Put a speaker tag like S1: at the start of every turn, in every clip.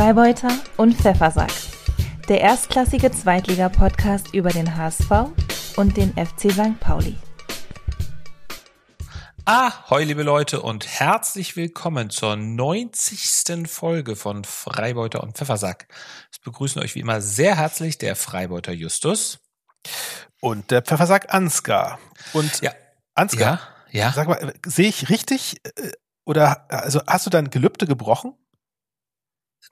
S1: Freibeuter und Pfeffersack. Der erstklassige Zweitliga-Podcast über den HSV und den FC St. Pauli.
S2: Ahoi, liebe Leute, und herzlich willkommen zur 90. Folge von Freibeuter und Pfeffersack. Es begrüßen euch wie immer sehr herzlich der Freibeuter Justus.
S3: Und der Pfeffersack Ansgar. Und
S2: Ja.
S3: Ansgar,
S2: Ja, ja.
S3: sag mal, sehe ich richtig? äh, Oder also hast du dein Gelübde gebrochen?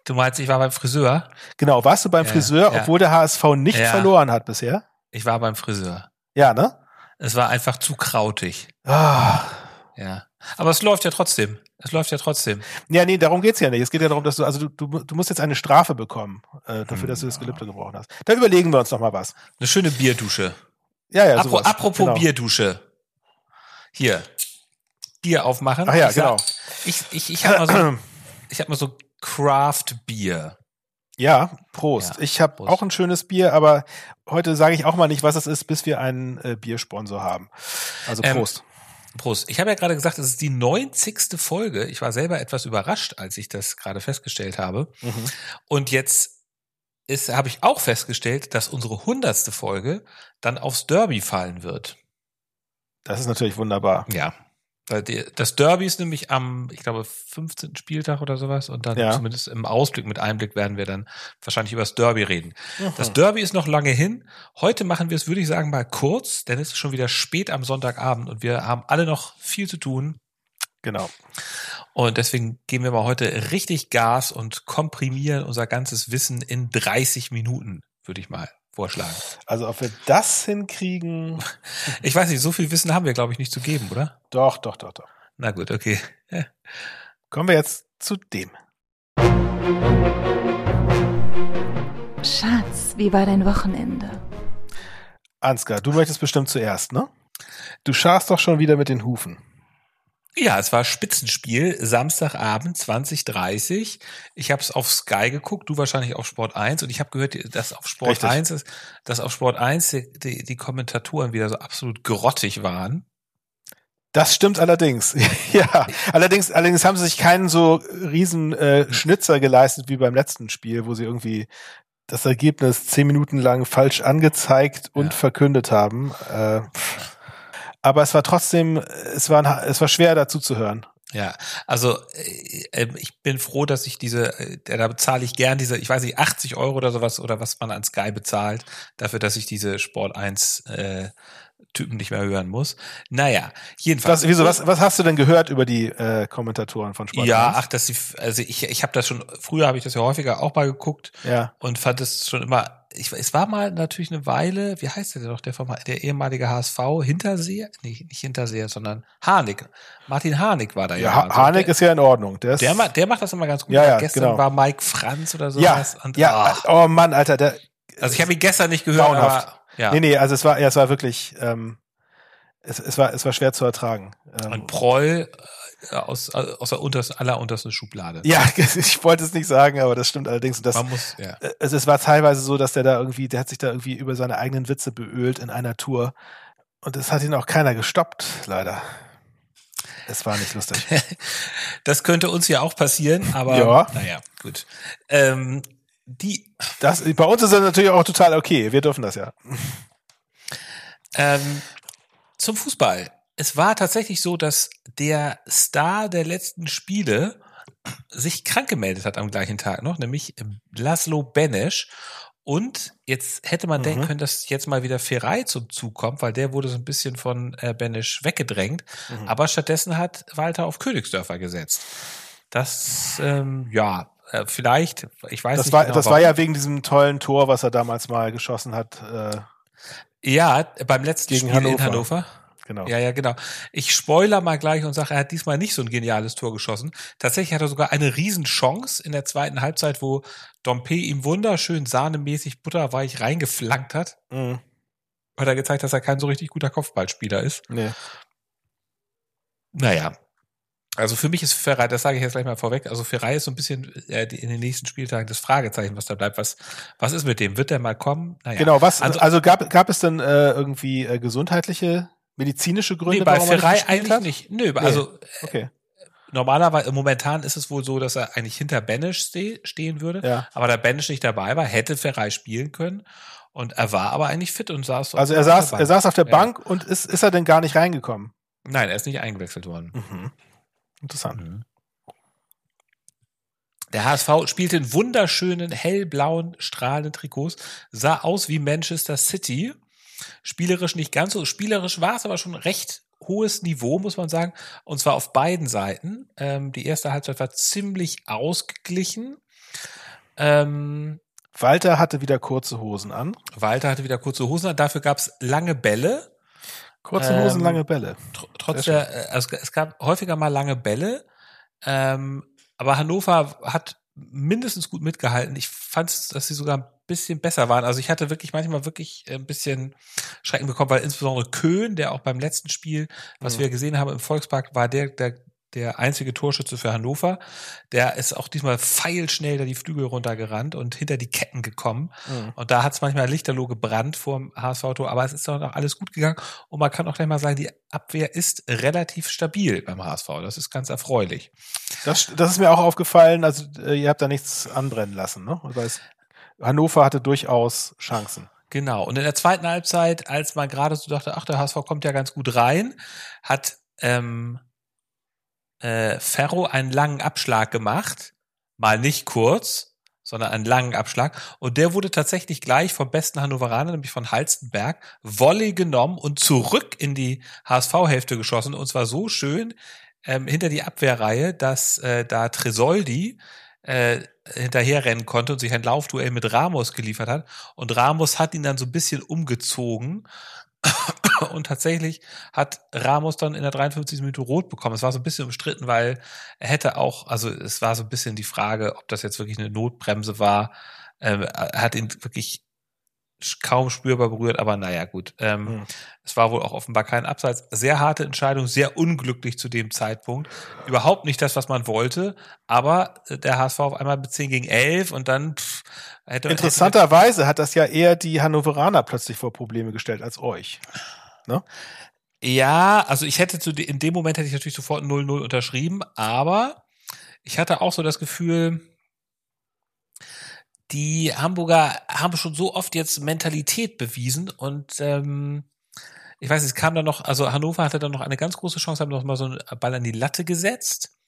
S2: Du meinst, ich war beim Friseur?
S3: Genau, warst du beim
S2: Ja,
S3: Friseur,
S2: ja.
S3: obwohl der HSV nicht
S2: Ja.
S3: verloren hat bisher?
S2: Ich war beim Friseur.
S3: Ja, ne?
S2: Es war einfach zu krautig.
S3: Ah.
S2: Ja. Aber es läuft ja trotzdem. Es läuft ja trotzdem.
S3: Ja, nee, darum geht's ja nicht. Es geht ja darum, dass du, also du, du, du musst jetzt eine Strafe bekommen, äh, dafür, dass du das Gelübde gebrochen hast. Da überlegen wir uns noch mal was.
S2: Eine schöne Bierdusche.
S3: Ja, ja,
S2: Apro apropos
S3: genau.
S2: Bierdusche. Hier. Bier aufmachen.
S3: Ach ja,
S2: ich sag-
S3: genau.
S2: Ich, ich, ich habe mal so, ich hab mal so Craft Bier.
S3: Ja, Prost.
S2: Ja,
S3: ich habe auch ein schönes Bier, aber heute sage ich auch mal nicht, was es ist, bis wir einen äh, Biersponsor haben. Also
S2: Ähm,
S3: Prost.
S2: Prost. Ich habe ja gerade gesagt, es ist die 90. Folge. Ich war selber etwas überrascht, als ich das gerade festgestellt habe.
S3: Mhm.
S2: Und jetzt ist, habe ich auch festgestellt, dass unsere 100. Folge dann aufs Derby fallen wird.
S3: Das ist natürlich wunderbar.
S2: Ja. Das Derby ist nämlich am, ich glaube, 15. Spieltag oder sowas. Und dann
S3: Ja.
S2: zumindest im Ausblick mit Einblick werden wir dann wahrscheinlich über das Derby reden.
S3: Mhm.
S2: Das Derby ist noch lange hin. Heute machen wir es, würde ich sagen, mal kurz, denn es ist schon wieder spät am Sonntagabend und wir haben alle noch viel zu tun.
S3: Genau.
S2: Und deswegen geben wir mal heute richtig Gas und komprimieren unser ganzes Wissen in 30 Minuten, würde ich mal vorschlagen.
S3: Also ob wir das hinkriegen,
S2: Ich weiß nicht, so viel Wissen haben wir, glaube ich, nicht zu geben, oder?
S3: doch, doch, doch, doch.
S2: Na gut, okay.
S3: Kommen wir jetzt zu dem.
S1: Schatz, wie war dein Wochenende?
S3: Ansgar, du möchtest bestimmt zuerst, ne? Du scharst doch schon wieder mit den Hufen.
S2: Ja, es war Spitzenspiel, Samstagabend 2030. Ich habe es auf Sky geguckt, du wahrscheinlich auf Sport 1 und ich habe gehört, dass auf Sport
S3: Richtig.
S2: 1 ist, dass auf Sport 1 die, die, die Kommentatoren wieder so absolut grottig waren.
S3: Das stimmt allerdings. ja, allerdings, allerdings haben sie sich keinen so riesen äh, Schnitzer geleistet wie beim letzten Spiel, wo sie irgendwie das Ergebnis zehn Minuten lang falsch angezeigt und
S2: Ja.
S3: verkündet haben. Äh, aber es war trotzdem, es war, es war schwer dazu zu hören.
S2: Ja, also äh, äh, ich bin froh, dass ich diese, äh, da bezahle ich gern diese, ich weiß nicht, 80 Euro oder sowas oder was man an Sky bezahlt, dafür, dass ich diese Sport 1 äh, Typen nicht mehr hören muss. Naja, jedenfalls.
S3: Was, wieso, was, was hast du denn gehört über die äh, Kommentatoren von Sport
S2: Ja,
S3: 1?
S2: ach, dass sie, also ich, ich habe das schon, früher habe ich das ja häufiger auch mal geguckt
S3: Ja.
S2: und fand es schon immer, ich, es war mal natürlich eine Weile, wie heißt der denn noch, der, der ehemalige HSV, Hinterseher, nee, nicht Hinterseher, sondern Harnik. Martin Harnik war da ja.
S3: Ja,
S2: mal
S3: Ha-
S2: so.
S3: Harnik
S2: der,
S3: ist ja in Ordnung. Der, ist,
S2: der, der macht das immer ganz gut.
S3: Ja, ja,
S2: Gestern
S3: genau.
S2: war Mike Franz oder
S3: ja,
S2: sowas. und,
S3: ja,
S2: ach,
S3: oh Mann, Alter, der,
S2: also ich habe ihn gestern nicht gehört,
S3: Grauenhaft.
S2: aber ja.
S3: nee, nee, also es war, ja, es war wirklich, ähm, es, es war, es war schwer zu ertragen. Ähm,
S2: Und Proll aus, aus der untersten, alleruntersten Schublade.
S3: ja, ich wollte es nicht sagen, aber das stimmt allerdings. Das,
S2: Man muss, ja.
S3: äh, es, es war teilweise so, dass der da irgendwie, der hat sich da irgendwie über seine eigenen Witze beölt in einer Tour. Und es hat ihn auch keiner gestoppt, leider. Es war nicht lustig.
S2: Das könnte uns ja auch passieren, aber
S3: Ja.
S2: naja, gut. Ähm, die,
S3: Das, bei uns ist das natürlich auch total okay. Wir dürfen das ja.
S2: ähm, zum Fußball. Es war tatsächlich so, dass der Star der letzten Spiele sich krank gemeldet hat am gleichen Tag noch, nämlich Laszlo Benesch. Und jetzt hätte man
S3: Mhm.
S2: denken können, dass jetzt mal wieder Ferrei zum Zug kommt, weil der wurde so ein bisschen von äh, Benesch weggedrängt.
S3: Mhm.
S2: Aber stattdessen hat Walter auf Königsdörfer gesetzt. Das, ähm, ja, äh, vielleicht, ich weiß
S3: Das
S2: nicht
S3: war,
S2: genau,
S3: das war ja wegen diesem tollen Tor, was er damals mal geschossen hat. Äh,
S2: Ja, beim letzten Spiel in
S3: Hannover. Genau.
S2: Ja, ja, genau. Ich spoiler mal gleich und sage, er hat diesmal nicht so ein geniales Tor geschossen. Tatsächlich hat er sogar eine Riesenchance in der zweiten Halbzeit, wo Dompe ihm wunderschön sahnemäßig butterweich reingeflankt hat.
S3: Mhm.
S2: Hat er gezeigt, dass er kein so richtig guter Kopfballspieler ist.
S3: Nee.
S2: Naja. Also für mich ist Ferrei, das sage ich jetzt gleich mal vorweg, also Ferrei ist so ein bisschen äh, in den nächsten Spieltagen das Fragezeichen, was da bleibt. Was, was ist mit dem? Wird der mal kommen? Naja.
S3: Genau, was,
S2: Also-
S3: also, gab, gab es denn äh, irgendwie äh, gesundheitliche, medizinische Gründe,
S2: Nee, bei
S3: er
S2: Ferrei eigentlich
S3: hat?
S2: nicht. Nö, also
S3: Okay.
S2: normalerweise, momentan ist es wohl so, dass er eigentlich hinter Benisch ste stehen würde.
S3: Ja.
S2: Aber da Benisch nicht dabei war, hätte Ferrei spielen können. Und er war aber eigentlich fit und saß.
S3: Also er saß, er saß auf der
S2: Ja.
S3: Bank und ist, ist er denn gar nicht reingekommen?
S2: Nein, er ist nicht eingewechselt worden.
S3: Mhm. Interessant.
S2: Mhm. Der HSV spielte in wunderschönen, hellblauen, strahlenden Trikots, sah aus wie Manchester City. Spielerisch nicht ganz so. Spielerisch war es aber schon recht hohes Niveau, muss man sagen. Und zwar auf beiden Seiten. Ähm, die erste Halbzeit war ziemlich ausgeglichen. Ähm,
S3: Walter hatte wieder kurze Hosen an.
S2: Walter hatte wieder kurze Hosen an. Dafür gab es lange Bälle.
S3: Kurze
S2: Ähm,
S3: Hosen, lange Bälle.
S2: Tr trotz der, äh, also es gab häufiger mal lange Bälle, ähm, aber Hannover hat mindestens gut mitgehalten. Ich fand, dass sie sogar ein bisschen besser waren. Also ich hatte wirklich manchmal wirklich ein bisschen Schrecken bekommen, weil insbesondere Köhn, der auch beim letzten Spiel, was
S3: Mhm.
S2: wir gesehen haben im Volkspark, war der, der der einzige Torschütze für Hannover. Der ist auch diesmal feilschnell da die Flügel runtergerannt und hinter die Ketten gekommen.
S3: Mhm.
S2: Und da hat es manchmal lichterloh gebrannt vor dem HSV-Tor, aber es ist doch noch alles gut gegangen. Und man kann auch gleich mal sagen, die Abwehr ist relativ stabil beim HSV. Das ist ganz erfreulich.
S3: Das, das ist mir auch aufgefallen. Also äh, ihr habt da nichts anbrennen lassen, ne? Weil es, Hannover hatte durchaus Chancen.
S2: Genau. Und in der zweiten Halbzeit, als man gerade so dachte, ach, der HSV kommt ja ganz gut rein, hat ähm, äh, Ferro einen langen Abschlag gemacht. Mal nicht kurz, sondern einen langen Abschlag. Und der wurde tatsächlich gleich vom besten Hannoveraner, nämlich von Halstenberg, Volley genommen und zurück in die HSV-Hälfte geschossen. Und zwar so schön ähm, hinter die Abwehrreihe, dass äh, da Tresoldi äh, hinterherrennen konnte und sich ein Laufduell mit Ramos geliefert hat. Und Ramos hat ihn dann so ein bisschen umgezogen. Und tatsächlich hat Ramos dann in der 53. Minute rot bekommen. Es war so ein bisschen umstritten, weil er hätte auch, also es war so ein bisschen die Frage, ob das jetzt wirklich eine Notbremse war. Ähm, er hat ihn wirklich kaum spürbar berührt, aber naja, gut. Ähm,
S3: Mhm.
S2: Es war wohl auch offenbar kein Abseits. Sehr harte Entscheidung, sehr unglücklich zu dem Zeitpunkt. Überhaupt nicht das, was man wollte, aber äh, der HSV auf einmal mit 10 gegen 11 und dann pff, hätte
S3: Interessanterweise hat das ja eher die Hannoveraner plötzlich vor Probleme gestellt als euch.
S2: Hätte, ja, also ich hätte zu, in dem Moment hätte ich natürlich sofort 0-0 unterschrieben, aber ich hatte auch so das Gefühl, die Hamburger haben schon so oft jetzt Mentalität bewiesen und ähm, ich weiß, es kam dann noch, also Hannover hatte dann noch eine ganz große Chance, haben noch mal so einen Ball an die Latte gesetzt.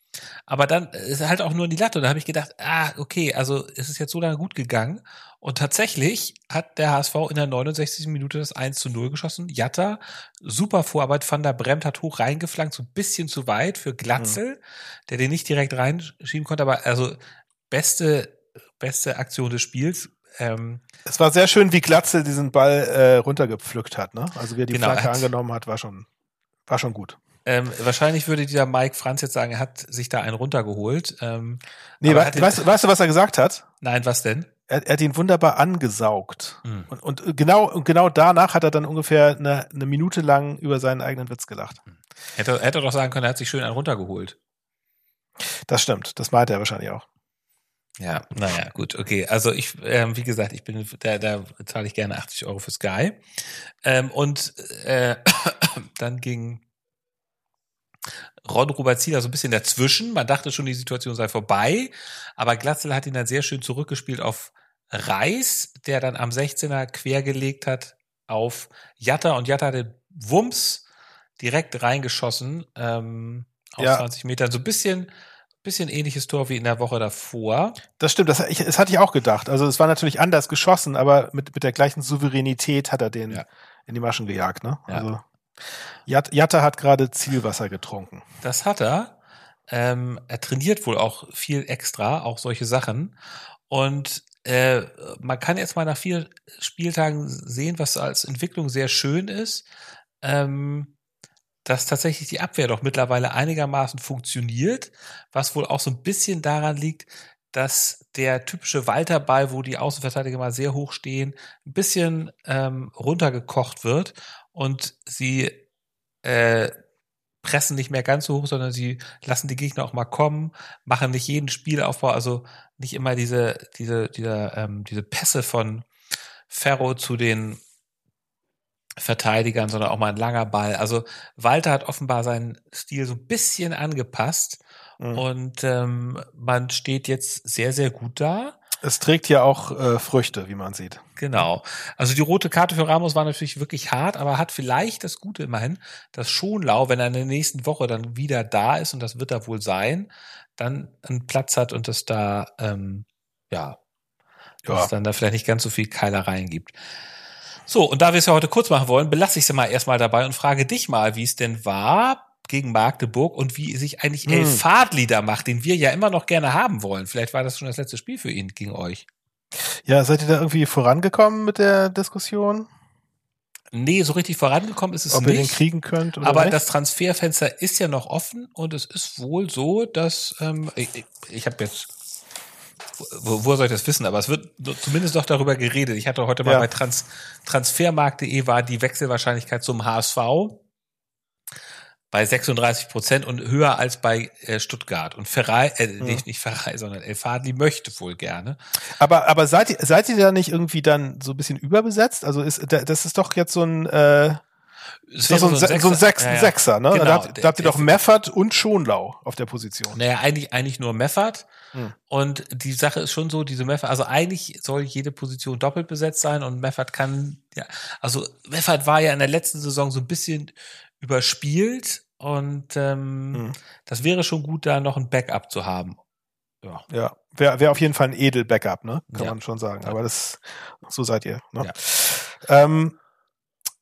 S2: Aber dann ist halt auch nur in die Latte. Und da habe ich gedacht, ah, okay, also es ist jetzt so lange gut gegangen. Und tatsächlich hat der HSV in der 69. Minute das 1 zu 0 geschossen. Jatta, super Vorarbeit. Van der Bremt hat hoch reingeflankt, so ein bisschen zu weit für Glatzel, der den nicht direkt reinschieben konnte. Aber also beste, beste Aktion des Spiels. Ähm,
S3: Es war sehr schön, wie Glatzel diesen Ball äh, runtergepflückt hat, ne? Also wie er die
S2: Genau,
S3: Flanke angenommen hat, war schon, war schon gut.
S2: ähm, wahrscheinlich würde dieser Mike Franz jetzt sagen, er hat sich da einen runtergeholt. Ähm,
S3: Nee, we
S2: den-
S3: weißt, du- weißt du, was er gesagt hat?
S2: Nein, was denn?
S3: Er, er hat ihn wunderbar angesaugt.
S2: Hm.
S3: Und, und genau, und genau danach hat er dann ungefähr eine, eine Minute lang über seinen eigenen Witz gelacht.
S2: Hätte, hätte er doch sagen können, er hat sich schön einen runtergeholt.
S3: Das stimmt, das meinte er wahrscheinlich auch.
S2: Ja, naja, gut, okay. Also ich, ähm, wie gesagt, ich bin, da, da zahle ich gerne 80 Euro für Sky. Ähm, und äh, dann ging Ron Robert Zieler so ein bisschen dazwischen. Man dachte schon, die Situation sei vorbei, aber Glatzel hat ihn dann sehr schön zurückgespielt auf Reis, der dann am 16er quergelegt hat auf Jatta und Jatta hat den Wumms direkt reingeschossen ähm, aus
S3: Ja.
S2: 20 Metern. So ein bisschen, bisschen ähnliches Tor wie in der Woche davor.
S3: Das stimmt, das, ich, das hatte ich auch gedacht. Also es war natürlich anders geschossen, aber mit, mit der gleichen Souveränität hat er den
S2: Ja.
S3: in die Maschen gejagt. Ne?
S2: Ja.
S3: Also Jat, Jatta hat gerade Zielwasser getrunken.
S2: Das hat er. Ähm, er trainiert wohl auch viel extra, auch solche Sachen. Und äh, man kann jetzt mal nach vier Spieltagen sehen, was als Entwicklung sehr schön ist, ähm, dass tatsächlich die Abwehr doch mittlerweile einigermaßen funktioniert, was wohl auch so ein bisschen daran liegt, dass der typische Walterball, wo die Außenverteidiger mal sehr hoch stehen, ein bisschen ähm, runtergekocht wird und sie äh, pressen nicht mehr ganz so hoch, sondern sie lassen die Gegner auch mal kommen, machen nicht jeden Spielaufbau, also nicht immer diese, diese, diese, ähm, diese Pässe von Ferro zu den Verteidigern, sondern auch mal ein langer Ball. Also Walter hat offenbar seinen Stil so ein bisschen angepasst Mhm. Und ähm, man steht jetzt sehr, sehr gut da.
S3: Es trägt ja auch äh, Früchte, wie man sieht.
S2: Genau. Also die rote Karte für Ramos war natürlich wirklich hart, aber hat vielleicht das Gute immerhin, dass Schonlau, wenn er in der nächsten Woche dann wieder da ist, und das wird er wohl sein, dann einen Platz hat und es da, ähm, ja, dass ja. es dann da vielleicht nicht ganz so viel Keilereien gibt. So, und da wir es ja heute kurz machen wollen, belasse ich es mal erstmal dabei und frage dich mal, wie es denn war gegen Magdeburg und wie sich eigentlich hm. El Fadli da macht, den wir ja immer noch gerne haben wollen. Vielleicht war das schon das letzte Spiel für ihn gegen euch.
S3: Ja, seid ihr da irgendwie vorangekommen mit der Diskussion?
S2: Nee, so richtig vorangekommen ist es
S3: Ob
S2: nicht. Ob
S3: ihr den kriegen könnt oder
S2: Aber
S3: nicht?
S2: das Transferfenster ist ja noch offen und es ist wohl so, dass ähm, ich, ich, ich habe jetzt wo, wo soll ich das wissen? Aber es wird zumindest doch darüber geredet. Ich hatte heute mal ja. bei Trans, transfermarkt.de war die Wechselwahrscheinlichkeit zum HSV bei 36 Prozent und höher als bei äh, Stuttgart. Und Ferrari, äh, ja. nicht, nicht Ferrari, sondern El Fadli möchte wohl gerne.
S3: Aber, aber seid ihr, seid ihr da nicht irgendwie dann so ein bisschen überbesetzt? Also ist, das ist doch jetzt so ein, äh, so, so, ein, so ein, Sechser, ja. Sechser ne? Genau. Da, habt, da habt ihr doch Meffert und Schonlau auf der Position.
S2: Naja, eigentlich, eigentlich nur Meffert. Hm. Und die Sache ist schon so, diese Meffert, also eigentlich soll jede Position doppelt besetzt sein und Meffert kann, ja, also Meffert war ja in der letzten Saison so ein bisschen überspielt und ähm, mhm. das wäre schon gut, da noch ein Backup zu haben.
S3: Ja, ja. wäre wär auf jeden Fall ein edel Backup, ne? Kann ja. man schon sagen. Aber das, so seid ihr. Ne? Ja. Ähm,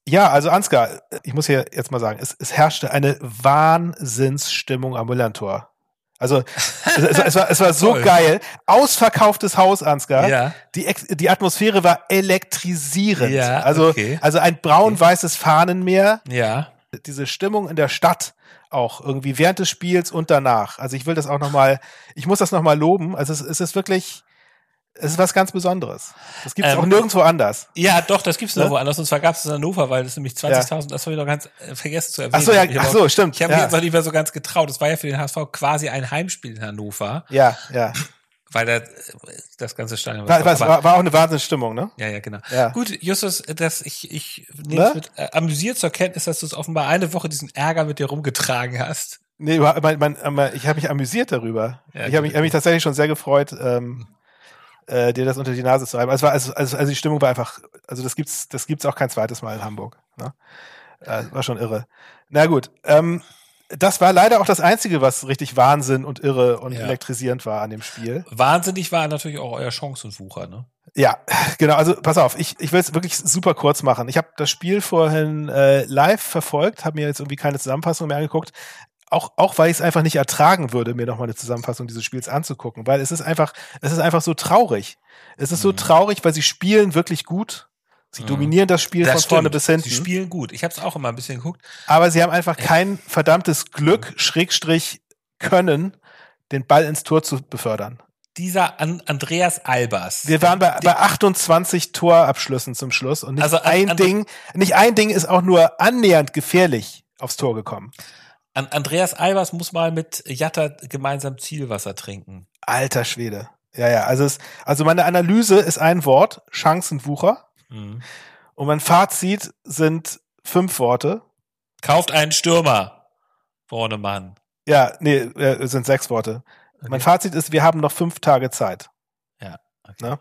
S3: ja, also Ansgar, ich muss hier jetzt mal sagen, es, es herrschte eine Wahnsinnsstimmung am Millantor. Also es, es, es, war, es war so geil. Ausverkauftes Haus, Ansgar. Ja. Die, die Atmosphäre war elektrisierend. Ja, also, okay. also ein braun-weißes Fahnenmeer.
S2: Ja
S3: diese Stimmung in der Stadt auch irgendwie während des Spiels und danach. Also ich will das auch noch mal, ich muss das noch mal loben. Also es, es ist wirklich, es ist was ganz Besonderes. Das gibt es ähm, auch nirgendwo anders.
S2: Ja, doch, das gibt es ne? nirgendwo anders. Und zwar gab es in Hannover, weil es nämlich 20.000, ja. das habe ich noch ganz äh, vergessen zu erwähnen.
S3: Ach so, ja, ach so, stimmt.
S2: Ich habe ja. mich jetzt noch nicht mehr so ganz getraut. Das war ja für den HSV quasi ein Heimspiel in Hannover.
S3: Ja, ja
S2: weil da das ganze Stadion
S3: war, war, war, war auch eine Wahnsinnsstimmung, ne?
S2: Ja, ja, genau. Ja. Gut, Justus, dass ich ich nehme ne? mit äh, amüsiert zur Kenntnis, dass du es offenbar eine Woche diesen Ärger mit dir rumgetragen hast.
S3: Nee, mein, mein, ich habe mich amüsiert darüber. Ja, ich habe mich, hab mich tatsächlich schon sehr gefreut, ähm, äh, dir das unter die Nase zu reiben. Also, also, also, also die Stimmung war einfach, also das gibt's, das gibt's auch kein zweites Mal in Hamburg. Ne? Äh, war schon irre. Na gut, ähm, das war leider auch das Einzige, was richtig Wahnsinn und irre und ja. elektrisierend war an dem Spiel.
S2: Wahnsinnig war natürlich auch euer Chancensucher, ne?
S3: Ja, genau. Also pass auf, ich, ich will es wirklich super kurz machen. Ich habe das Spiel vorhin äh, live verfolgt, habe mir jetzt irgendwie keine Zusammenfassung mehr angeguckt. Auch, auch weil ich es einfach nicht ertragen würde, mir nochmal eine Zusammenfassung dieses Spiels anzugucken, weil es ist einfach, es ist einfach so traurig. Es ist mhm. so traurig, weil sie spielen wirklich gut Sie mhm. dominieren das Spiel das von stimmt. vorne bis hinten.
S2: Sie spielen gut. Ich habe es auch immer ein bisschen geguckt.
S3: Aber sie haben einfach kein verdammtes Glück, Schrägstrich Können, den Ball ins Tor zu befördern.
S2: Dieser An Andreas Albers.
S3: Wir waren bei, bei 28 Torabschlüssen zum Schluss und nicht also ein Ding, nicht ein Ding ist auch nur annähernd gefährlich aufs Tor gekommen.
S2: An Andreas Albers muss mal mit Jatta gemeinsam Zielwasser trinken.
S3: Alter Schwede. Ja, ja, also es, also meine Analyse ist ein Wort, Chancenwucher. Mhm. Und mein Fazit sind fünf Worte.
S2: Kauft einen Stürmer, Bornemann.
S3: Ja, nee, äh, sind sechs Worte. Okay. Mein Fazit ist, wir haben noch fünf Tage Zeit.
S2: Ja.
S3: Okay. Ne?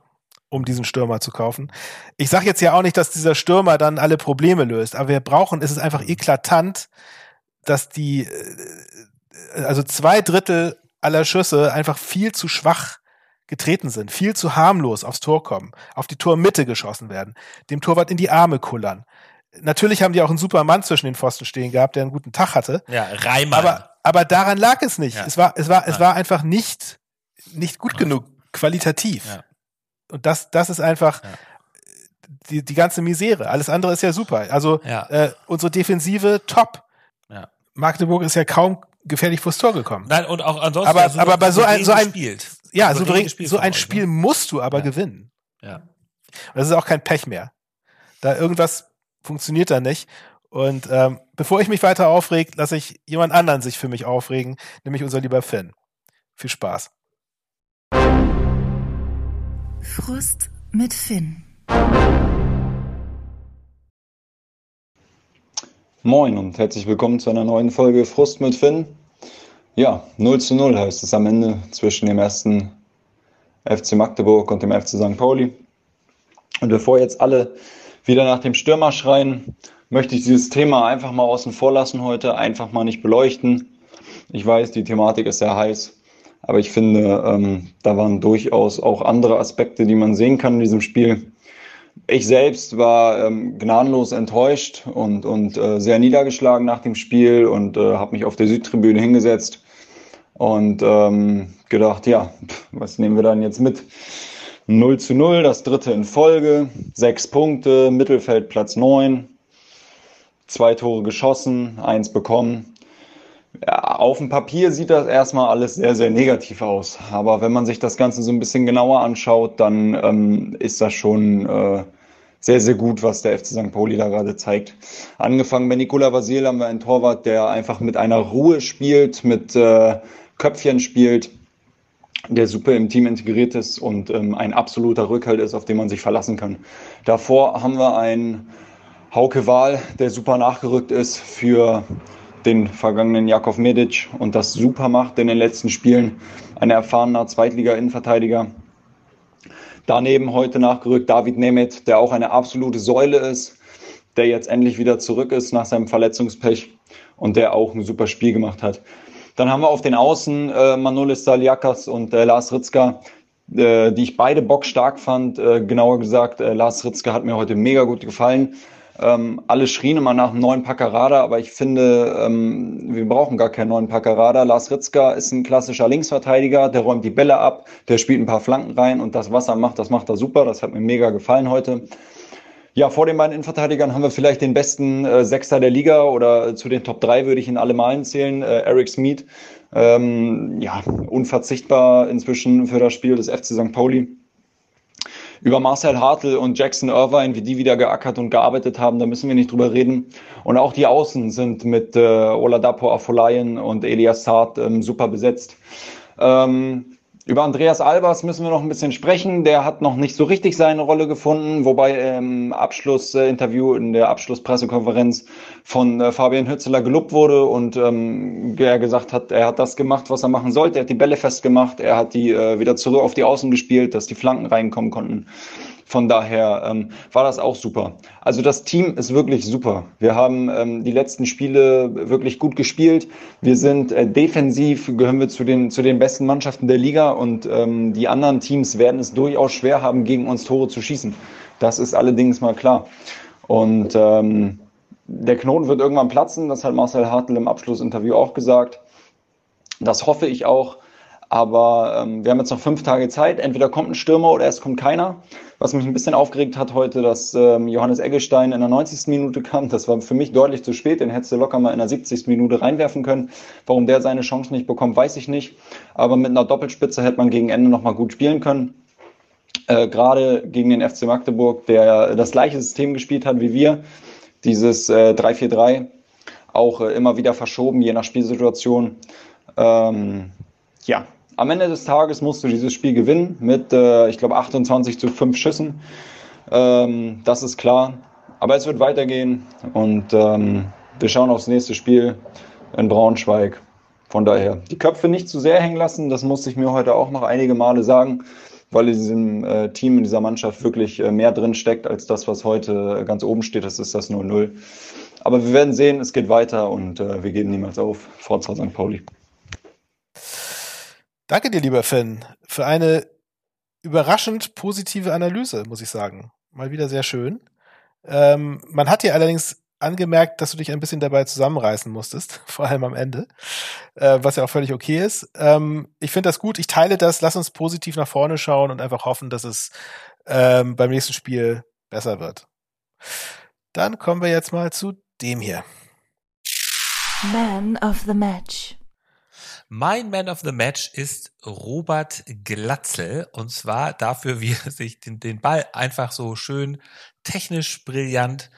S3: Um diesen Stürmer zu kaufen. Ich sage jetzt ja auch nicht, dass dieser Stürmer dann alle Probleme löst, aber wir brauchen, es ist einfach mhm. eklatant, dass die, äh, also zwei Drittel aller Schüsse einfach viel zu schwach getreten sind, viel zu harmlos aufs Tor kommen, auf die Tormitte geschossen werden, dem Torwart in die Arme kullern. Natürlich haben die auch einen super Mann zwischen den Pfosten stehen gehabt, der einen guten Tag hatte.
S2: Ja, Reimann.
S3: Aber, aber daran lag es nicht. Ja. Es war, es war, es war einfach nicht, nicht gut genug, qualitativ. Ja. Und das, das ist einfach ja. die, die ganze Misere. Alles andere ist ja super. Also äh, unsere Defensive top. Magdeburg ist ja kaum gefährlich vors Tor gekommen.
S2: Nein, und auch ansonsten.
S3: Aber, also aber bei so ein, so ein,
S2: gespielt.
S3: ja, so, so ein Spiel ne? musst du aber
S2: ja.
S3: gewinnen.
S2: Ja.
S3: Und das ist auch kein Pech mehr. Da irgendwas funktioniert da nicht. Und ähm, bevor ich mich weiter aufreg, lasse ich jemand anderen sich für mich aufregen, nämlich unser lieber Finn. Viel Spaß.
S1: Frust mit Finn.
S4: Moin und herzlich willkommen zu einer neuen Folge Frust mit Finn. Ja, 0 zu 0 heißt es am Ende zwischen dem ersten FC Magdeburg und dem FC St. Pauli. Und bevor jetzt alle wieder nach dem Stürmer schreien, möchte ich dieses Thema einfach mal außen vor lassen heute, einfach mal nicht beleuchten. Ich weiß, die Thematik ist sehr heiß, aber ich finde, ähm, da waren durchaus auch andere Aspekte, die man sehen kann in diesem Spiel. Ich selbst war ähm, gnadenlos enttäuscht und, und äh, sehr niedergeschlagen nach dem Spiel und äh, habe mich auf der Südtribüne hingesetzt und ähm, gedacht, ja, was nehmen wir dann jetzt mit? 0 zu 0, das dritte in Folge, sechs Punkte, Mittelfeld Platz 9, zwei Tore geschossen, eins bekommen. Ja, auf dem Papier sieht das erstmal alles sehr, sehr negativ aus. Aber wenn man sich das Ganze so ein bisschen genauer anschaut, dann ähm, ist das schon äh, sehr, sehr gut, was der FC St. Pauli da gerade zeigt. Angefangen bei Nicola Vasil haben wir einen Torwart, der einfach mit einer Ruhe spielt, mit äh, Köpfchen spielt, der super im Team integriert ist und ähm, ein absoluter Rückhalt ist, auf den man sich verlassen kann. Davor haben wir einen Hauke Wahl, der super nachgerückt ist für den vergangenen Jakov Medic und das super macht in den letzten Spielen. Ein erfahrener Zweitliga-Innenverteidiger. Daneben heute nachgerückt David Nemeth, der auch eine absolute Säule ist, der jetzt endlich wieder zurück ist nach seinem Verletzungspech und der auch ein super Spiel gemacht hat. Dann haben wir auf den Außen äh, Manolis Saliakas und äh, Lars Ritzka, äh, die ich beide bockstark fand. Äh, genauer gesagt, äh, Lars Ritzka hat mir heute mega gut gefallen. Ähm, alle schrien immer nach einem neuen Packerada, aber ich finde, ähm, wir brauchen gar keinen neuen Packerada. Lars Ritzka ist ein klassischer Linksverteidiger, der räumt die Bälle ab, der spielt ein paar Flanken rein und das, was er macht, das macht er super. Das hat mir mega gefallen heute. Ja, vor den beiden Innenverteidigern haben wir vielleicht den besten äh, Sechster der Liga oder zu den Top 3 würde ich ihn alle Malen zählen, äh, Eric Smith. Ähm, ja, unverzichtbar inzwischen für das Spiel des FC St. Pauli über Marcel Hartl und Jackson Irvine, wie die wieder geackert und gearbeitet haben, da müssen wir nicht drüber reden. Und auch die Außen sind mit äh, Oladapo Afolayan und Elias Saad ähm, super besetzt. Ähm, über Andreas Albers müssen wir noch ein bisschen sprechen. Der hat noch nicht so richtig seine Rolle gefunden, wobei im Abschlussinterview, in der Abschlusspressekonferenz von äh, Fabian Hützeler gelobt wurde und ähm, er gesagt hat, er hat das gemacht, was er machen sollte. Er hat die Bälle festgemacht, er hat die äh, wieder zurück auf die Außen gespielt, dass die Flanken reinkommen konnten. Von daher ähm, war das auch super. Also das Team ist wirklich super. Wir haben ähm, die letzten Spiele wirklich gut gespielt. Wir sind äh, defensiv, gehören wir zu den, zu den besten Mannschaften der Liga und ähm, die anderen Teams werden es durchaus schwer haben, gegen uns Tore zu schießen. Das ist allerdings mal klar. Und ähm, der Knoten wird irgendwann platzen, das hat Marcel Hartl im Abschlussinterview auch gesagt. Das hoffe ich auch. Aber ähm, wir haben jetzt noch fünf Tage Zeit. Entweder kommt ein Stürmer oder es kommt keiner. Was mich ein bisschen aufgeregt hat heute, dass ähm, Johannes Eggestein in der 90. Minute kam. Das war für mich deutlich zu spät. Den hättest du locker mal in der 70. Minute reinwerfen können. Warum der seine Chance nicht bekommt, weiß ich nicht. Aber mit einer Doppelspitze hätte man gegen Ende nochmal gut spielen können. Äh, Gerade gegen den FC Magdeburg, der das gleiche System gespielt hat wie wir. Dieses äh, 3-4-3. Auch äh, immer wieder verschoben, je nach Spielsituation. Ähm, ja, am Ende des Tages musst du dieses Spiel gewinnen mit, äh, ich glaube, 28 zu 5 Schüssen. Ähm, das ist klar. Aber es wird weitergehen und ähm, wir schauen aufs nächste Spiel in Braunschweig. Von daher, die Köpfe nicht zu sehr hängen lassen, das musste ich mir heute auch noch einige Male sagen, weil in diesem äh, Team, in dieser Mannschaft wirklich äh, mehr drin steckt als das, was heute ganz oben steht. Das ist das 0-0. Aber wir werden sehen, es geht weiter und äh, wir geben niemals auf. Forza St. Pauli.
S3: Danke dir, lieber Finn, für eine überraschend positive Analyse, muss ich sagen. Mal wieder sehr schön. Ähm, man hat dir allerdings angemerkt, dass du dich ein bisschen dabei zusammenreißen musstest, vor allem am Ende, äh, was ja auch völlig okay ist. Ähm, ich finde das gut, ich teile das, lass uns positiv nach vorne schauen und einfach hoffen, dass es ähm, beim nächsten Spiel besser wird. Dann kommen wir jetzt mal zu dem hier.
S1: Man of the Match.
S2: Mein Man of the Match ist Robert Glatzel und zwar dafür, wie er sich den, den Ball einfach so schön technisch brillant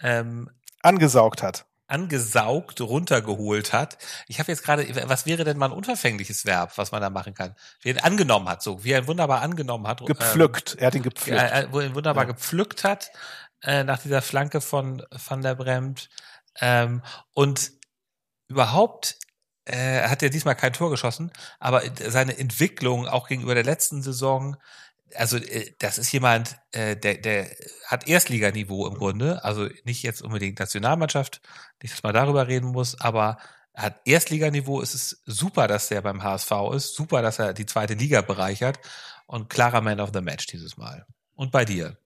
S2: ähm,
S3: angesaugt hat.
S2: Angesaugt, runtergeholt hat. Ich habe jetzt gerade, was wäre denn mal ein unverfängliches Verb, was man da machen kann? Wie er angenommen hat, so wie er ihn wunderbar angenommen hat.
S3: Gepflückt, ähm, er hat ihn gepflückt.
S2: Äh, wo er ihn wunderbar ja. gepflückt hat, äh, nach dieser Flanke von Van der Bremt. Ähm, und überhaupt äh, hat ja diesmal kein Tor geschossen, aber seine Entwicklung auch gegenüber der letzten Saison, also äh, das ist jemand, äh, der, der hat Erstliganiveau im Grunde, also nicht jetzt unbedingt Nationalmannschaft, nicht, dass man darüber reden muss, aber er hat Erstliganiveau, es ist super, dass der beim HSV ist, super, dass er die zweite Liga bereichert und klarer Man of the Match dieses Mal. Und bei dir?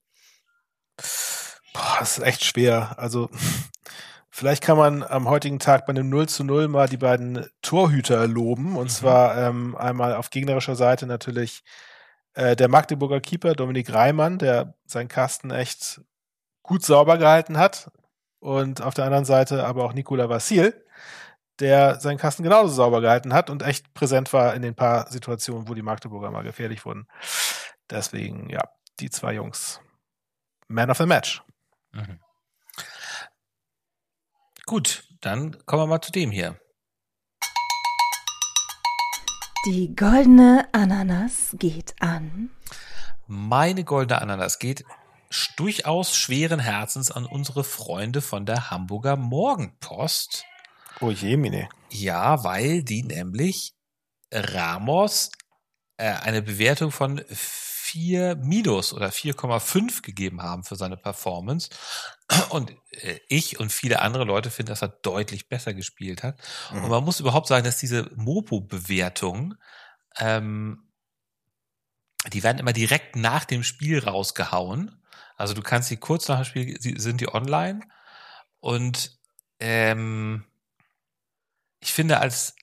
S3: Boah, das ist echt schwer. Also Vielleicht kann man am heutigen Tag bei einem 0 zu 0 mal die beiden Torhüter loben. Und mhm. zwar ähm, einmal auf gegnerischer Seite natürlich äh, der Magdeburger Keeper Dominik Reimann, der seinen Kasten echt gut sauber gehalten hat. Und auf der anderen Seite aber auch Nikola Vassil, der seinen Kasten genauso sauber gehalten hat und echt präsent war in den paar Situationen, wo die Magdeburger mal gefährlich wurden. Deswegen, ja, die zwei Jungs. Man of the Match. Mhm.
S2: Gut, dann kommen wir mal zu dem hier.
S1: Die goldene Ananas geht an.
S2: Meine goldene Ananas geht durchaus schweren Herzens an unsere Freunde von der Hamburger Morgenpost.
S3: Oh je, Mine.
S2: Ja, weil die nämlich Ramos äh, eine Bewertung von 4 minus oder 4,5 gegeben haben für seine Performance. Und äh, ich und viele andere Leute finden, dass er deutlich besser gespielt hat. Mhm. Und man muss überhaupt sagen, dass diese Mopo-Bewertungen, ähm, die werden immer direkt nach dem Spiel rausgehauen. Also du kannst sie kurz nach dem Spiel, sind die online. Und ähm, ich finde, als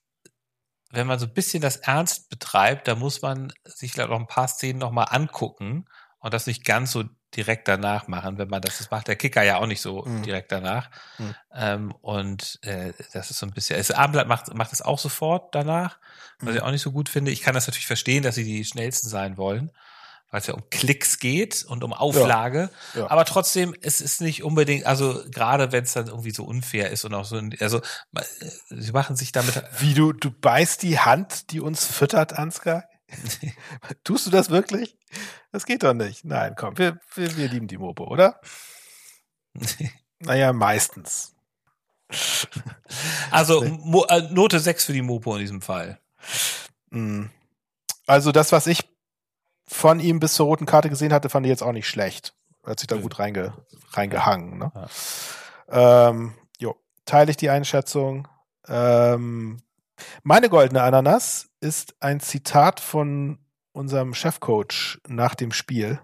S2: wenn man so ein bisschen das ernst betreibt, da muss man sich vielleicht auch ein paar Szenen nochmal angucken und das nicht ganz so direkt danach machen, wenn man das, das macht der Kicker ja auch nicht so mhm. direkt danach. Mhm. Ähm, und äh, das ist so ein bisschen, das Abendblatt macht, macht es auch sofort danach, was mhm. ich auch nicht so gut finde. Ich kann das natürlich verstehen, dass sie die schnellsten sein wollen weil es ja um Klicks geht und um Auflage. Ja, ja. Aber trotzdem, es ist nicht unbedingt, also gerade wenn es dann irgendwie so unfair ist und auch so, also sie machen sich damit.
S3: Wie du, du beißt die Hand, die uns füttert, Ansgar? Tust du das wirklich? Das geht doch nicht. Nein, komm, wir, wir, wir lieben die Mopo, oder? naja, meistens.
S2: Also Mo äh, Note 6 für die Mopo in diesem Fall.
S3: Hm. Also das, was ich von ihm bis zur roten Karte gesehen hatte, fand ich jetzt auch nicht schlecht. Hat sich da gut reinge, reingehangen. Ne? Ja. Ähm, jo, teile ich die Einschätzung. Ähm, meine goldene Ananas ist ein Zitat von unserem Chefcoach nach dem Spiel.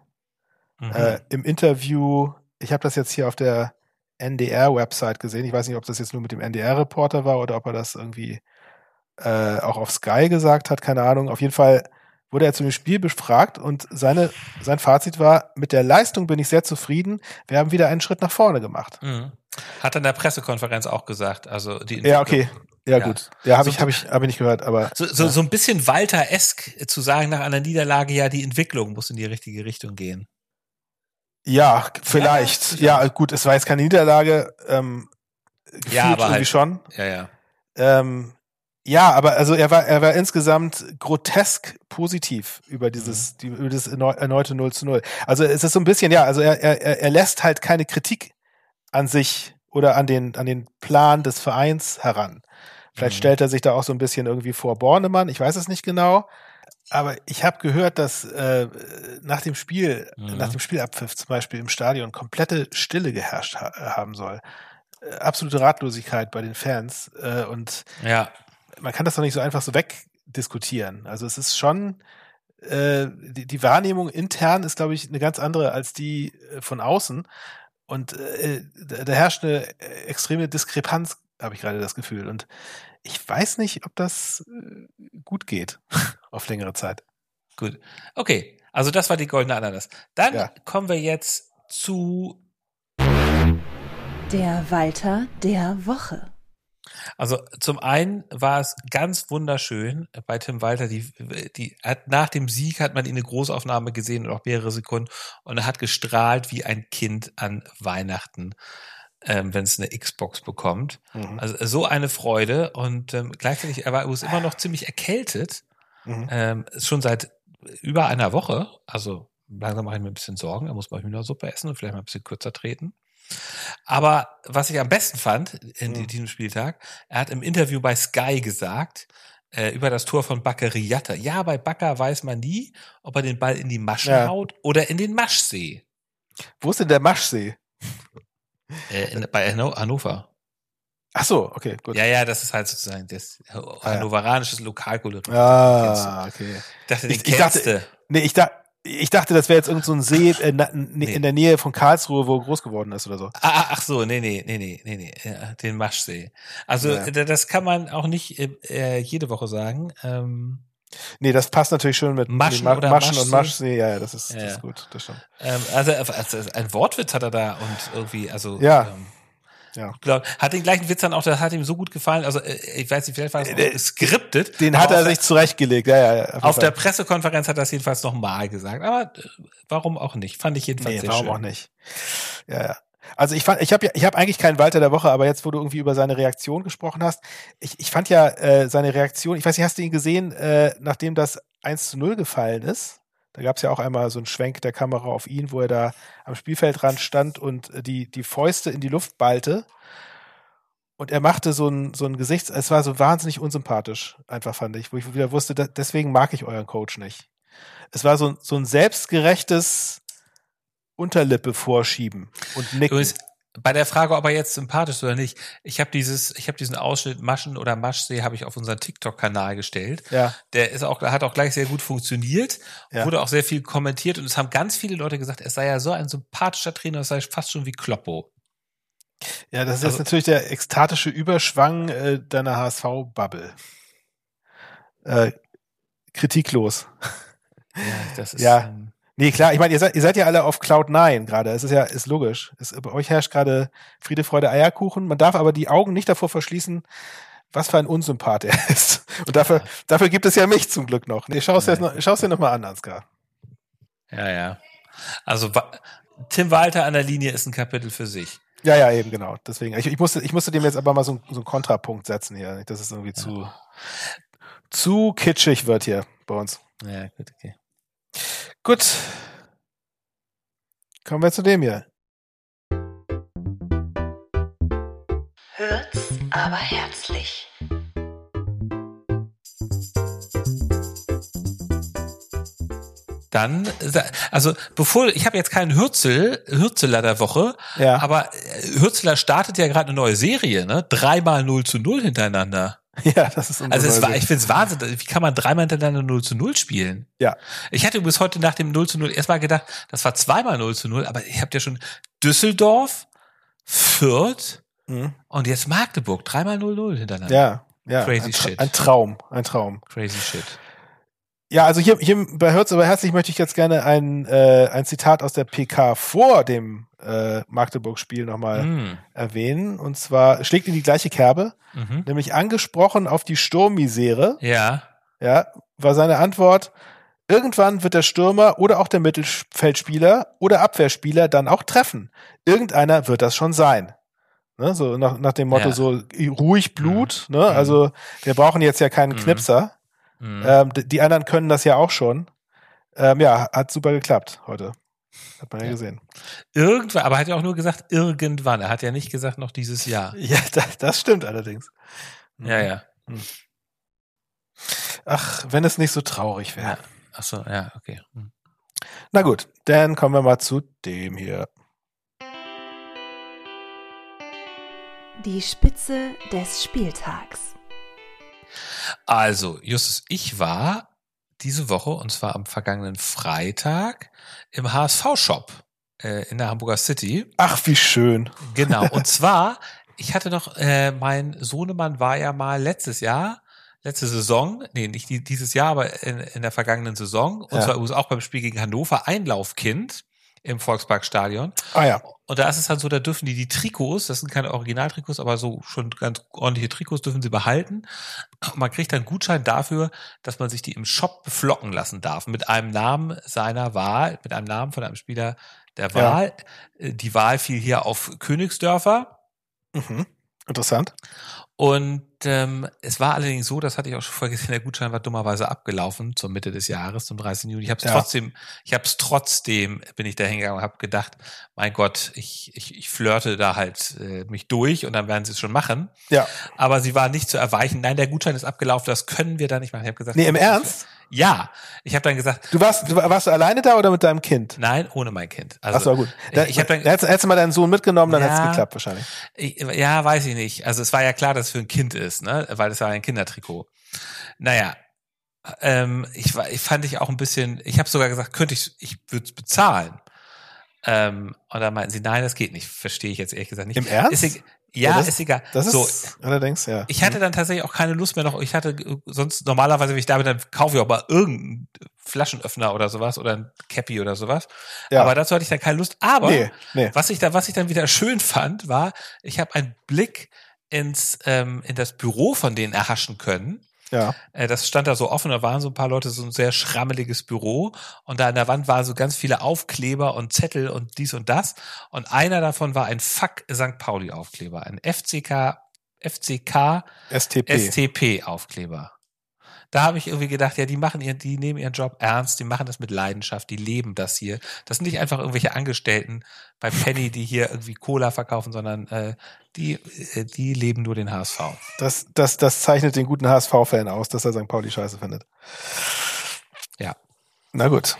S3: Mhm. Äh, Im Interview, ich habe das jetzt hier auf der NDR-Website gesehen. Ich weiß nicht, ob das jetzt nur mit dem NDR-Reporter war oder ob er das irgendwie äh, auch auf Sky gesagt hat, keine Ahnung. Auf jeden Fall wurde er zu dem Spiel befragt und seine, sein Fazit war, mit der Leistung bin ich sehr zufrieden. Wir haben wieder einen Schritt nach vorne gemacht. Mhm.
S2: Hat er in der Pressekonferenz auch gesagt. Also die
S3: ja, okay. Ja, ja. gut. Ja, habe so, ich, hab ich, hab ich nicht gehört, aber.
S2: So, so,
S3: ja.
S2: so ein bisschen Walter-esk zu sagen, nach einer Niederlage, ja, die Entwicklung muss in die richtige Richtung gehen.
S3: Ja, vielleicht. Ja, ja gut, es war jetzt keine Niederlage. Ähm,
S2: ja, aber irgendwie halt,
S3: schon.
S2: Ja, ja.
S3: Ähm, ja, aber also er war, er war insgesamt grotesk positiv über dieses, mhm. die, über das erneute 0 zu 0. Also es ist so ein bisschen, ja, also er, er, er lässt halt keine Kritik an sich oder an den, an den Plan des Vereins heran. Vielleicht mhm. stellt er sich da auch so ein bisschen irgendwie vor Bornemann, ich weiß es nicht genau. Aber ich habe gehört, dass äh, nach dem Spiel, mhm. nach dem Spielabpfiff zum Beispiel im Stadion komplette Stille geherrscht ha haben soll. Äh, absolute Ratlosigkeit bei den Fans. Äh, und
S2: ja
S3: man kann das doch nicht so einfach so wegdiskutieren. Also es ist schon, äh, die, die Wahrnehmung intern ist, glaube ich, eine ganz andere als die äh, von außen. Und äh, da, da herrscht eine extreme Diskrepanz, habe ich gerade das Gefühl. Und ich weiß nicht, ob das äh, gut geht auf längere Zeit.
S2: Gut. Okay, also das war die goldene Ananas. Dann ja. kommen wir jetzt zu
S1: der Walter der Woche.
S2: Also zum einen war es ganz wunderschön bei Tim Walter, die, die hat nach dem Sieg hat man ihn eine Großaufnahme gesehen und auch mehrere Sekunden und er hat gestrahlt wie ein Kind an Weihnachten, ähm, wenn es eine Xbox bekommt. Mhm. Also so eine Freude und ähm, gleichzeitig er war er immer noch ziemlich erkältet, mhm. ähm, schon seit über einer Woche. Also langsam mache ich mir ein bisschen Sorgen. Er muss mal Hühnersuppe essen und vielleicht mal ein bisschen kürzer treten. Aber was ich am besten fand in
S3: Mhm.
S2: diesem Spieltag, er hat im Interview bei Sky gesagt, äh, über das Tor von Baccariata. Ja, bei Bakker weiß man nie, ob er den Ball in die Maschen
S3: Ja.
S2: haut oder in den Maschsee.
S3: Wo ist denn der Maschsee?
S2: Äh, in, bei Hanno Hannover.
S3: Ach so, okay, gut.
S2: Ja, ja, das ist halt sozusagen das
S3: ja.
S2: hannoveranisches Lokalkolorit.
S3: Ah, okay.
S2: Ich dachte,
S3: Ich- ich dachte-. Nee, ich, da, ich dachte, das wäre jetzt irgend so ein See äh, in
S2: Nee.
S3: der Nähe von Karlsruhe, wo er groß geworden ist oder so.
S2: Ah, ah, ach so, nee, nee, nee, nee, nee, nee, den Maschsee. Also
S3: Ja.
S2: da- das kann man auch nicht äh, äh, jede Woche sagen. Ähm,
S3: Nee, das passt natürlich schon mit
S2: Maschen
S3: Ma Maschen und
S2: Maschsee?
S3: Maschsee. Ja, ja, das ist,
S2: Ja,
S3: das ist gut, das stimmt.
S2: ähm, also, also ein Wortwitz hat er da und irgendwie, also
S3: Ja.
S2: ähm,
S3: Ja.
S2: glaub, hat den gleichen Witz dann auch, das hat ihm so gut gefallen. Also äh, ich weiß nicht, vielleicht war es
S3: Äh,
S2: auch skriptet.
S3: Den hat er
S2: auf
S3: sich zurechtgelegt, ja, ja. jeden
S2: Auf der. Pressekonferenz hat er es jedenfalls nochmal gesagt. Aber äh, warum auch nicht? Fand ich jedenfalls
S3: Nee,
S2: sehr
S3: warum
S2: schön.
S3: auch nicht. Ja, ja. Also ich fand, ich habe ja, ich habe eigentlich keinen Walter der Woche, aber jetzt, wo du irgendwie über seine Reaktion gesprochen hast, ich, ich fand ja äh, seine Reaktion, ich weiß nicht, hast du ihn gesehen, äh, nachdem das 1 zu 0 gefallen ist? Da gab es ja auch einmal so einen Schwenk der Kamera auf ihn, wo er da am Spielfeldrand stand und äh, die, die Fäuste in die Luft ballte. Und er machte so ein, so ein Gesichts, es war so wahnsinnig unsympathisch, einfach fand ich, wo ich wieder wusste, da, deswegen mag ich euren Coach nicht. Es war so, ein- so ein selbstgerechtes Unterlippe vorschieben und nicken.
S2: Übrigens, bei der Frage, ob er jetzt sympathisch ist oder nicht, ich habe dieses, ich habe diesen Ausschnitt Maschen oder Maschsee habe ich auf unseren TikTok-Kanal gestellt.
S3: Ja,
S2: Der ist auch, hat auch gleich sehr gut funktioniert,
S3: Ja.
S2: wurde auch sehr viel kommentiert und es haben ganz viele Leute gesagt, es sei ja so ein sympathischer Trainer, es sei fast schon wie Kloppo.
S3: ja, das ist
S2: Also-
S3: natürlich der ekstatische Überschwang äh, deiner HSV-Bubble. Äh, kritiklos.
S2: Ja, das ist,
S3: Ja.
S2: ähm,
S3: Nee, klar, ich meine, ihr seid, ihr seid ja alle auf Cloud 9 gerade. Es ist ja, ist logisch. Es, bei euch herrscht gerade Friede, Freude, Eierkuchen. Man darf aber die Augen nicht davor verschließen, was für ein Unsympath er ist. Und dafür, dafür gibt es ja mich zum Glück noch. Nee, schau's,
S2: Ja.
S3: dir noch, dir noch mal an, Ansgar.
S2: ja, ja. Also Tim Walter an der Linie ist ein Kapitel für sich.
S3: Ja, ja, eben, genau. Deswegen, ich, ich, musste, ich musste dem jetzt aber mal so, so einen Kontrapunkt setzen hier. Dass es irgendwie zu, zu kitschig wird hier bei uns.
S2: Ja, gut, okay.
S3: Gut. Kommen wir zu dem hier.
S1: Hört's aber herzlich.
S2: Dann, also bevor, ich habe jetzt keinen Hürzel, Hürzeler der Woche,
S3: Ja.
S2: aber äh, Hürzeler startet ja gerade eine neue Serie, ne? Dreimal 0 zu 0 hintereinander.
S3: ja, das ist
S2: Also es war, ich finde es Wahnsinn, wie kann man dreimal hintereinander 0 zu 0 spielen?
S3: Ja.
S2: Ich hatte übrigens heute nach dem 0 zu 0 erstmal gedacht, das war zweimal 0 zu 0, aber ihr habt ja schon Düsseldorf, Fürth
S3: Mhm.
S2: und jetzt Magdeburg, dreimal 0-0 hintereinander.
S3: Ja, ja.
S2: Crazy
S3: ein, Tra-
S2: shit.
S3: ein Traum, ein Traum.
S2: Crazy shit.
S3: Ja, also hier, hier bei Hörz aber herzlich möchte ich jetzt gerne ein, äh, ein Zitat aus der PK vor dem äh, Magdeburg-Spiel nochmal
S2: Mm.
S3: erwähnen. Und zwar schlägt in die gleiche Kerbe,
S2: Mhm.
S3: nämlich angesprochen auf die Sturmmisere,
S2: Ja.
S3: ja, war seine Antwort, irgendwann wird der Stürmer oder auch der Mittelfeldspieler oder Abwehrspieler dann auch treffen. Irgendeiner wird das schon sein. Ne, so nach, nach dem Motto
S2: Ja.
S3: so ruhig Blut, ne?
S2: Mhm.
S3: Also wir brauchen jetzt ja keinen
S2: Mhm.
S3: Knipser.
S2: Mhm.
S3: Ähm, die anderen können das ja auch schon. Ähm, ja, hat super geklappt heute. Hat man ja,
S2: Ja.
S3: gesehen.
S2: Irgendwann, aber er hat ja auch nur gesagt, irgendwann. Er hat ja nicht gesagt, noch dieses Jahr.
S3: Ja, das, das stimmt allerdings.
S2: Ja, ja.
S3: Ach, wenn es nicht so traurig wäre.
S2: ja. Ach so, ja, okay. Hm.
S3: Na gut, dann kommen wir mal zu dem hier.
S1: Die Spitze des Spieltags.
S2: Also, Justus, ich war diese Woche, und zwar am vergangenen Freitag, im HSV-Shop äh, in der Hamburger City.
S3: Ach, wie schön.
S2: Genau. Und zwar, ich hatte noch, äh, mein Sohnemann war ja mal letztes Jahr, letzte Saison, nee, nicht die, dieses Jahr, aber in, in der vergangenen Saison, und
S3: Ja.
S2: zwar übrigens auch beim Spiel gegen Hannover, Einlaufkind im Volksparkstadion.
S3: Ah ja.
S2: Und da ist es dann so, da dürfen die die Trikots, das sind keine Originaltrikots, aber so schon ganz ordentliche Trikots dürfen sie behalten. Und man kriegt dann Gutschein dafür, dass man sich die im Shop beflocken lassen darf mit einem Namen seiner Wahl, mit einem Namen von einem Spieler der
S3: Ja.
S2: Wahl. Äh, Die Wahl fiel hier auf Königsdörfer.
S3: Mhm. Interessant.
S2: Und ähm, es war allerdings so, das hatte ich auch schon vorher gesehen, der Gutschein war dummerweise abgelaufen zur Mitte des Jahres, zum 30. Juni. Ich habe es
S3: Ja.
S2: trotzdem, ich habe es trotzdem, bin ich da hingegangen und habe gedacht, mein Gott, ich, ich, ich flirte da halt äh, mich durch und dann werden sie es schon machen.
S3: Ja.
S2: Aber sie waren nicht zu erweichen. Nein, der Gutschein ist abgelaufen, das können wir da nicht machen. Ich habe gesagt,
S3: Nee, im Ernst?
S2: Ja. Ich habe dann gesagt,
S3: Du warst, du, warst du alleine da oder mit deinem Kind?
S2: nein, ohne mein Kind. Also,
S3: Ach so, gut. Da,
S2: ich, habe dann,
S3: hättest, hättest du mal deinen Sohn mitgenommen, dann
S2: Ja.
S3: hätte es geklappt wahrscheinlich.
S2: Ich, ja, weiß ich nicht. Also es war ja klar, dass es für ein Kind ist, ne? Weil es war ein Kindertrikot. Naja, ähm, ich, war, ich fand ich auch ein bisschen, ich habe sogar gesagt, könnte ich, ich würde es bezahlen. Ähm, und dann meinten sie, nein, das geht nicht. Verstehe ich jetzt ehrlich gesagt nicht.
S3: Im Ernst?
S2: Ist, ja,
S3: Ja, das-
S2: ist egal.
S3: Das
S2: so,
S3: ist allerdings, ja.
S2: ich hatte dann tatsächlich auch keine Lust mehr noch. Ich hatte sonst normalerweise, wenn ich da bin, dann kaufe ich auch mal irgendeinen Flaschenöffner oder sowas oder ein Cappy oder sowas.
S3: ja.
S2: Aber dazu hatte ich dann keine Lust. Aber
S3: nee, nee.
S2: was ich da, was ich dann wieder schön fand, war, ich habe einen Blick ins ähm, in das Büro von denen erhaschen können.
S3: Ja.
S2: Äh, das stand da so offen, da waren so ein paar Leute, so ein sehr schrammeliges Büro und da an der Wand waren so ganz viele Aufkleber und Zettel und dies und das und einer davon war ein Fuck St. Pauli Aufkleber, ein FCK FCK
S3: STP.
S2: STP Aufkleber. Da habe ich irgendwie gedacht, ja, die machen ihren, die nehmen ihren Job ernst, die machen das mit Leidenschaft, die leben das hier. Das sind nicht einfach irgendwelche Angestellten bei Penny, die hier irgendwie Cola verkaufen, sondern äh, die, äh, die leben nur den HSV.
S3: Das, das, das zeichnet den guten HSV-Fan aus, dass er St. Pauli scheiße findet.
S2: Ja.
S3: Na gut.